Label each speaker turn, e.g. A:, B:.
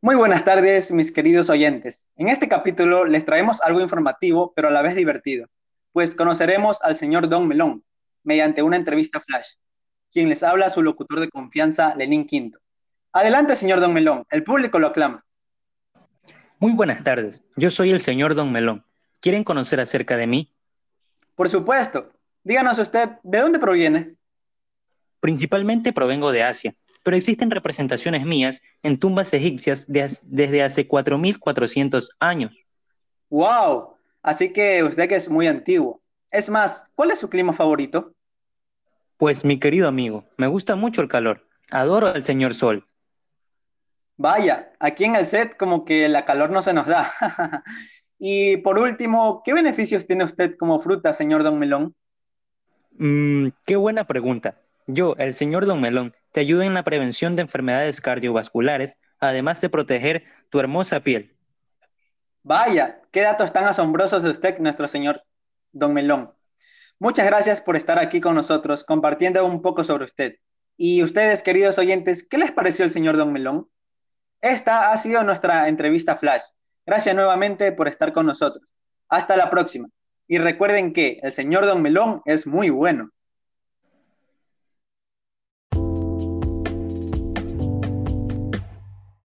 A: Muy buenas tardes, mis queridos oyentes. En este capítulo les traemos algo informativo, pero a la vez divertido, pues conoceremos al señor Don Melón mediante una entrevista flash, quien les habla su locutor de confianza, Lenín Quinto. Adelante, señor Don Melón, el público lo aclama.
B: Muy buenas tardes, yo soy el señor Don Melón. ¿Quieren conocer acerca de mí?
A: Por supuesto. Díganos usted, ¿de dónde proviene?
B: Principalmente provengo de Asia, pero existen representaciones mías en tumbas egipcias desde hace 4.400 años.
A: ¡Wow! Así que usted que es muy antiguo. Es más, ¿cuál es su clima favorito?
B: Pues mi querido amigo, me gusta mucho el calor. Adoro al señor Sol.
A: Vaya, aquí en el set como que la calor no se nos da. y por último, ¿qué beneficios tiene usted como fruta, señor Don Melón?
B: Mm, qué buena pregunta. Yo, el señor Don Melón, te ayudo en la prevención de enfermedades cardiovasculares, además de proteger tu hermosa piel.
A: Vaya, qué datos tan asombrosos de usted, nuestro señor Don Melón. Muchas gracias por estar aquí con nosotros, compartiendo un poco sobre usted. Y ustedes, queridos oyentes, ¿qué les pareció el señor Don Melón? Esta ha sido nuestra entrevista flash. Gracias nuevamente por estar con nosotros. Hasta la próxima. Y recuerden que el señor Don Melón es muy bueno.